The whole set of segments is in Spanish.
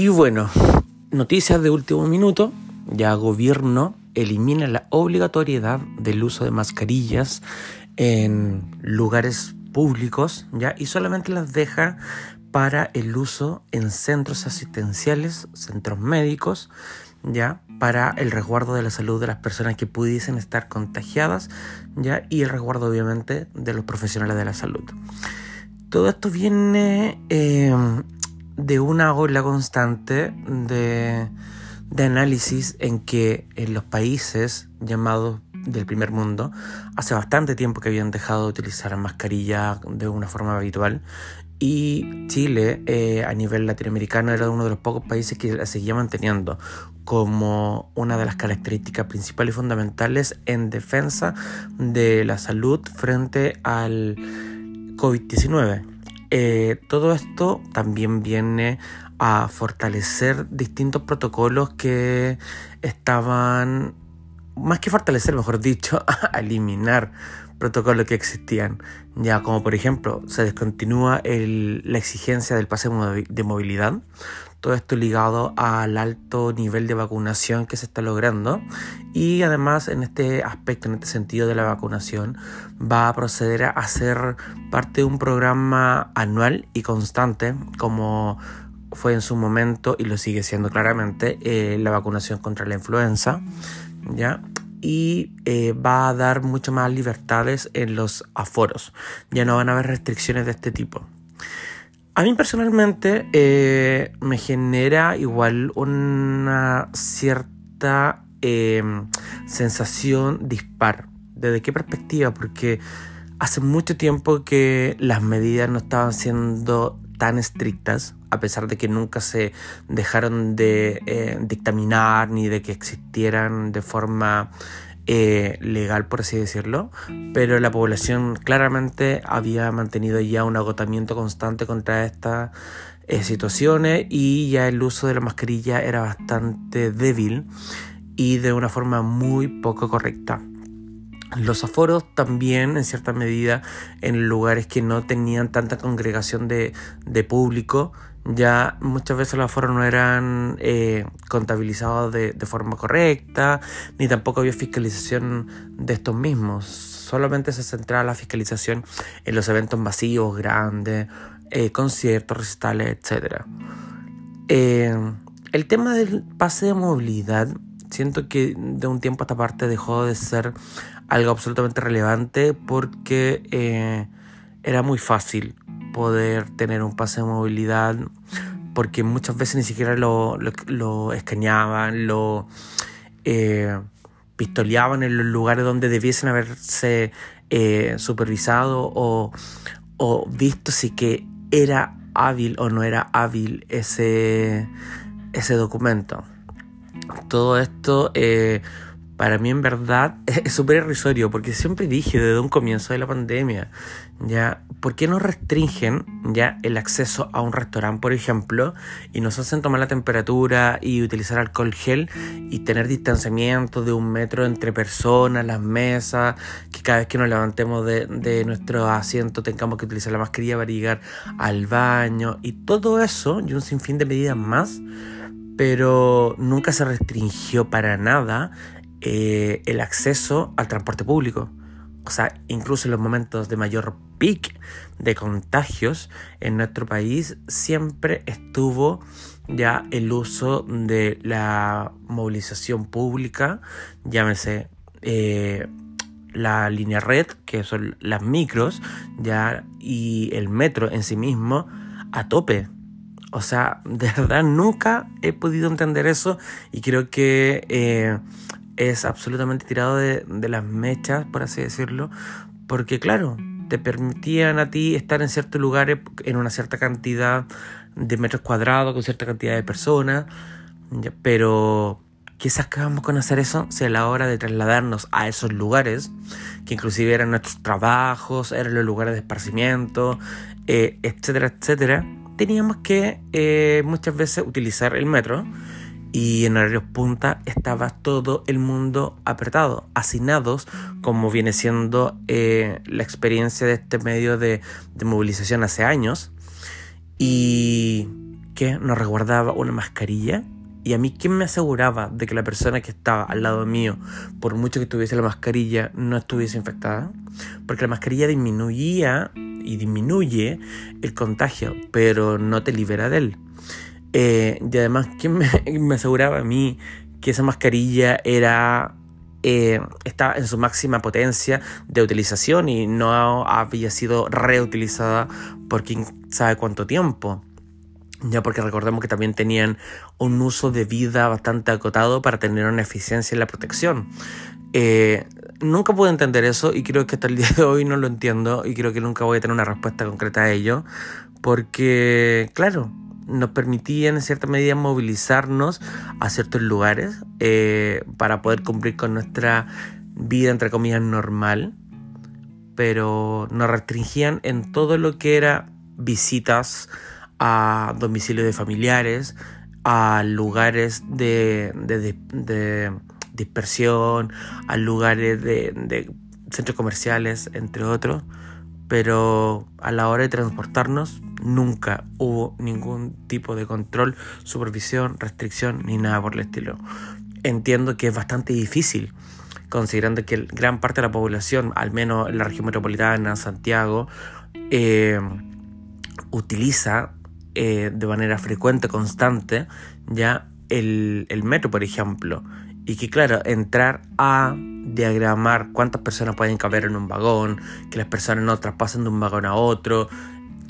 Y bueno, noticias de último minuto. Ya gobierno elimina la obligatoriedad del uso de mascarillas en lugares públicos, ¿ya? Y solamente las deja para el uso en centros asistenciales, centros médicos, ¿ya? Para el resguardo de la salud de las personas que pudiesen estar contagiadas, ¿ya? Y el resguardo, obviamente, de los profesionales de la salud. Todo esto viene eh, de una ola constante de, de análisis en que en los países llamados del primer mundo hace bastante tiempo que habían dejado de utilizar mascarilla de una forma habitual y Chile eh, a nivel latinoamericano era uno de los pocos países que la seguía manteniendo como una de las características principales y fundamentales en defensa de la salud frente al COVID-19. Eh, todo esto también viene a fortalecer distintos protocolos que estaban, más que fortalecer, mejor dicho, a eliminar protocolos que existían. Ya como por ejemplo se descontinúa la exigencia del pase de movilidad. Todo esto ligado al alto nivel de vacunación que se está logrando. Y además en este aspecto, en este sentido de la vacunación, va a proceder a ser parte de un programa anual y constante como fue en su momento y lo sigue siendo claramente eh, la vacunación contra la influenza. ¿ya? y eh, va a dar mucho más libertades en los aforos. Ya no van a haber restricciones de este tipo. A mí personalmente eh, me genera igual una cierta em, sensación dispar. ¿Desde qué perspectiva? Porque hace mucho tiempo que las medidas no estaban siendo tan estrictas, a pesar de que nunca se dejaron de eh, dictaminar ni de que existieran de forma eh, legal, por así decirlo, pero la población claramente había mantenido ya un agotamiento constante contra estas eh, situaciones y ya el uso de la mascarilla era bastante débil y de una forma muy poco correcta. Los aforos también, en cierta medida, en lugares que no tenían tanta congregación de, público, ya muchas veces los aforos no eran eh, contabilizados de, forma correcta, ni tampoco había fiscalización de estos mismos. Solamente se centraba la fiscalización en los eventos masivos, grandes, eh, conciertos, recitales, etc. Eh, el tema del pase de movilidad, siento que de un tiempo a esta parte dejó de ser algo absolutamente relevante porque era muy fácil poder tener un pase de movilidad porque muchas veces ni siquiera lo, lo, escaneaban, lo eh, pistoleaban en los lugares donde debiesen haberse eh, supervisado o, o, visto si que era hábil o no era hábil ese, ese documento. Todo esto para mí en verdad es súper irrisorio porque siempre dije desde un comienzo de la pandemia, ya, ¿por qué no restringen ya el acceso a un restaurante, por ejemplo, y nos hacen tomar la temperatura y utilizar alcohol gel y tener distanciamiento de un metro entre personas, las mesas, que cada vez que nos levantemos de, de nuestro asiento tengamos que utilizar la mascarilla para llegar al baño y todo eso y un sinfín de medidas más, pero nunca se restringió para nada eh, el acceso al transporte público. O sea, incluso en los momentos de mayor pic de contagios en nuestro país, siempre estuvo ya el uso de la movilización pública, llámese eh, la línea red, que son las micros, ya, y el metro en sí mismo, a tope. O sea, de verdad nunca he podido entender eso y creo que eh, es absolutamente tirado de, las mechas, por así decirlo, porque claro, te permitían a ti estar en ciertos lugares en una cierta cantidad de metros cuadrados, con cierta cantidad de personas, pero ¿qué sacábamos con hacer eso? Si a la hora de trasladarnos a esos lugares, que inclusive eran nuestros trabajos, eran los lugares de esparcimiento, eh, etcétera, etcétera, teníamos que eh, muchas veces utilizar el metro y en horarios punta estaba todo el mundo apretado, hacinados, como viene siendo eh, la experiencia de este medio de, movilización hace años. Y que nos resguardaba una mascarilla y a mí, ¿quién me aseguraba de que la persona que estaba al lado mío, por mucho que tuviese la mascarilla, no estuviese infectada? Porque la mascarilla disminuía y disminuye el contagio, pero no te libera de él. Eh, y además, ¿quién me, aseguraba a mí que esa mascarilla era eh, estaba en su máxima potencia de utilización y no había sido reutilizada por quién sabe cuánto tiempo? ya porque recordemos que también tenían un uso de vida bastante acotado para tener una eficiencia en la protección. Eh, nunca pude entender eso y creo que hasta el día de hoy no lo entiendo y creo que nunca voy a tener una respuesta concreta a ello, porque, claro, nos permitían en cierta medida movilizarnos a ciertos lugares eh, para poder cumplir con nuestra vida, entre comillas, normal, pero nos restringían en todo lo que era visitas, a domicilios de familiares, a lugares de, dispersión, a lugares de, centros comerciales, entre otros. Pero a la hora de transportarnos nunca hubo ningún tipo de control, supervisión, restricción ni nada por el estilo. Entiendo que es bastante difícil considerando que gran parte de la población, al menos en la región metropolitana, Santiago, eh, utiliza eh, de manera frecuente, constante, ya el, metro, por ejemplo. Y que claro, entrar a diagramar cuántas personas pueden caber en un vagón, que las personas no traspasen de un vagón a otro,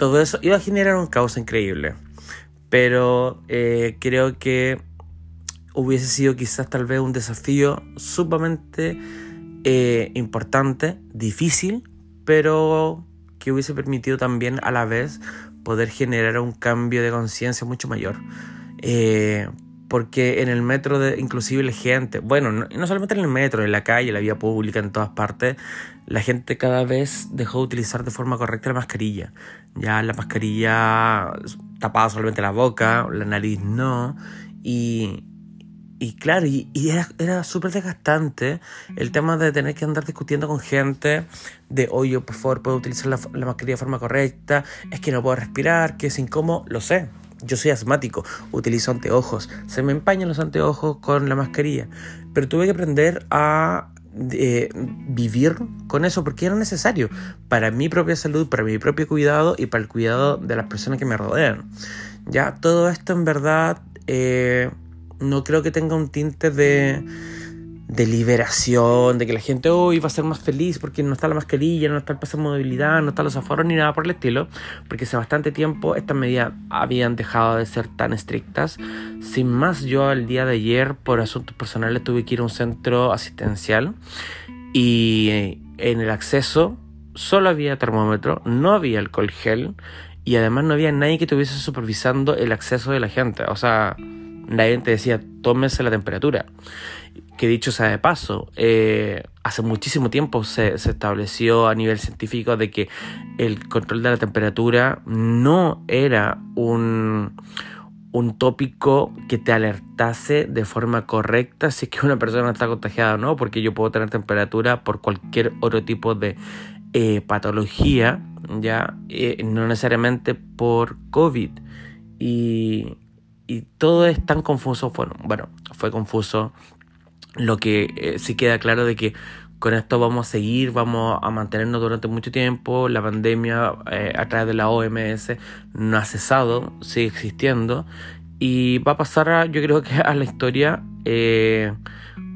todo eso iba a generar un caos increíble. Pero eh, creo que hubiese sido quizás tal vez un desafío sumamente eh, importante, difícil, pero que hubiese permitido también a la vez poder generar un cambio de conciencia mucho mayor. Eh, porque en el metro, de, inclusive la gente, bueno, no, solamente en el metro, en la calle, en la vía pública, en todas partes, la gente cada vez dejó de utilizar de forma correcta la mascarilla. Ya la mascarilla tapaba solamente la boca, la nariz no, y, y claro, y, era, era súper desgastante el tema de tener que andar discutiendo con gente de, oye, por favor, puedo utilizar la, mascarilla de forma correcta, es que no puedo respirar, que es incómodo, lo sé. Yo soy asmático, utilizo anteojos, se me empañan los anteojos con la mascarilla, pero tuve que aprender a eh, vivir con eso porque era necesario para mi propia salud, para mi propio cuidado y para el cuidado de las personas que me rodean. Ya todo esto en verdad... Eh, no creo que tenga un tinte de, de liberación, de que la gente hoy va a ser más feliz porque no está la mascarilla, no está el pase de movilidad, no están los aforos ni nada por el estilo, porque hace bastante tiempo estas medidas habían dejado de ser tan estrictas. Sin más, yo el día de ayer, por asuntos personales, tuve que ir a un centro asistencial y en el acceso solo había termómetro, no había alcohol gel y además no había nadie que estuviese supervisando el acceso de la gente. O sea, nadie te decía, tómese la temperatura. Que dicho sea de paso, eh, hace muchísimo tiempo se, estableció a nivel científico de que el control de la temperatura no era un, un tópico que te alertase de forma correcta si es que una persona está contagiada o no, porque yo puedo tener temperatura por cualquier otro tipo de eh, patología, ya eh, no necesariamente por COVID. Y, y todo es tan confuso. Bueno, bueno fue confuso. Lo que eh, sí queda claro de que con esto vamos a seguir, vamos a mantenernos durante mucho tiempo. La pandemia eh, a través de la OMS no ha cesado, sigue existiendo. Y va a pasar, yo creo que a la historia eh,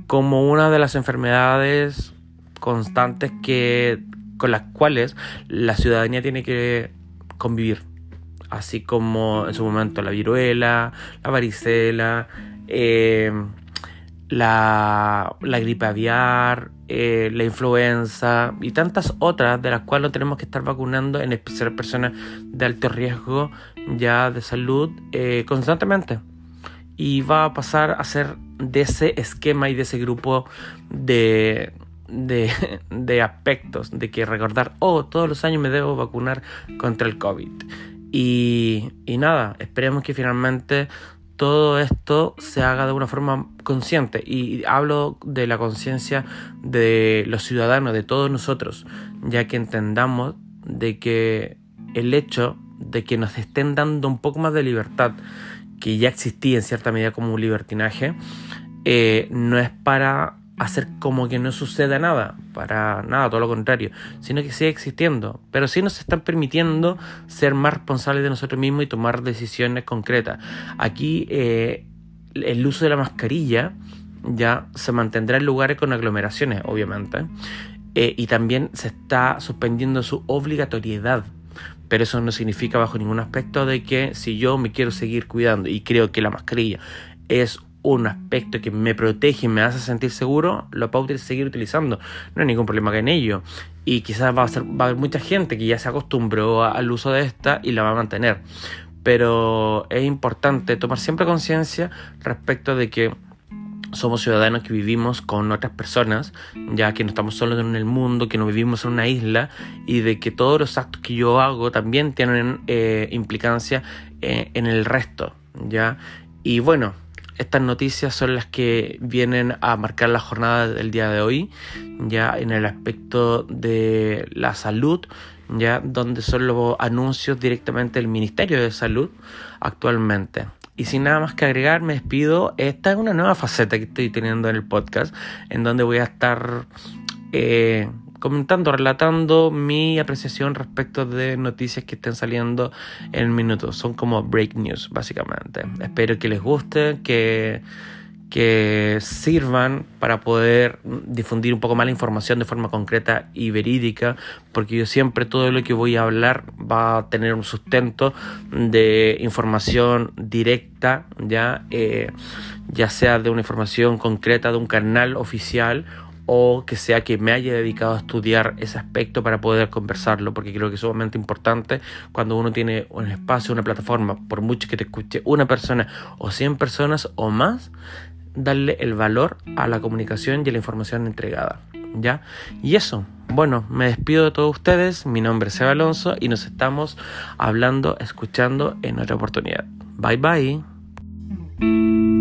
como una de las enfermedades constantes que, con las cuales la ciudadanía tiene que convivir así como en su momento la viruela, la varicela, eh, la, gripe aviar, eh, la influenza y tantas otras de las cuales tenemos que estar vacunando, en especial personas de alto riesgo ya de salud eh, constantemente. Y va a pasar a ser de ese esquema y de ese grupo de, de, de aspectos, de que recordar, oh, todos los años me debo vacunar contra el COVID. Y, nada, esperemos que finalmente todo esto se haga de una forma consciente. Y hablo de la conciencia de los ciudadanos, de todos nosotros, ya que entendamos de que el hecho de que nos estén dando un poco más de libertad, que ya existía en cierta medida como un libertinaje, eh, no es para hacer como que no suceda nada, para nada, todo lo contrario, sino que sigue existiendo, pero sí nos están permitiendo ser más responsables de nosotros mismos y tomar decisiones concretas. Aquí eh, el uso de la mascarilla ya se mantendrá en lugares con aglomeraciones, obviamente, eh, y también se está suspendiendo su obligatoriedad. Pero eso no significa bajo ningún aspecto de que si yo me quiero seguir cuidando y creo que la mascarilla es un aspecto que me protege y me hace sentir seguro, lo puedo seguir utilizando. No hay ningún problema en ello. Y quizás va a, ser, va a haber mucha gente que ya se acostumbró al uso de esta y la va a mantener. Pero es importante tomar siempre conciencia respecto de que somos ciudadanos que vivimos con otras personas, ya que no estamos solos en el mundo, que no vivimos en una isla y de que todos los actos que yo hago también tienen eh, implicancia eh, en el resto, ¿ya? Y bueno, estas noticias son las que vienen a marcar la jornada del día de hoy, ya en el aspecto de la salud, ya donde son los anuncios directamente del Ministerio de Salud actualmente. Y sin nada más que agregar, me despido. Esta es una nueva faceta que estoy teniendo en el podcast, en donde voy a estar eh, comentando, relatando mi apreciación respecto de noticias que estén saliendo en minutos. Son como break news, básicamente. Espero que les guste, que, que sirvan para poder difundir un poco más la información de forma concreta y verídica, porque yo siempre todo lo que voy a hablar va a tener un sustento de información directa, ya, eh, ya sea de una información concreta de un canal oficial o que sea que me haya dedicado a estudiar ese aspecto para poder conversarlo, porque creo que es sumamente importante cuando uno tiene un espacio, una plataforma, por mucho que te escuche una persona o 100 personas o más, darle el valor a la comunicación y a la información entregada. ¿Ya? Y eso, bueno, me despido de todos ustedes, mi nombre es Seba Alonso y nos estamos hablando, escuchando en otra oportunidad. Bye bye.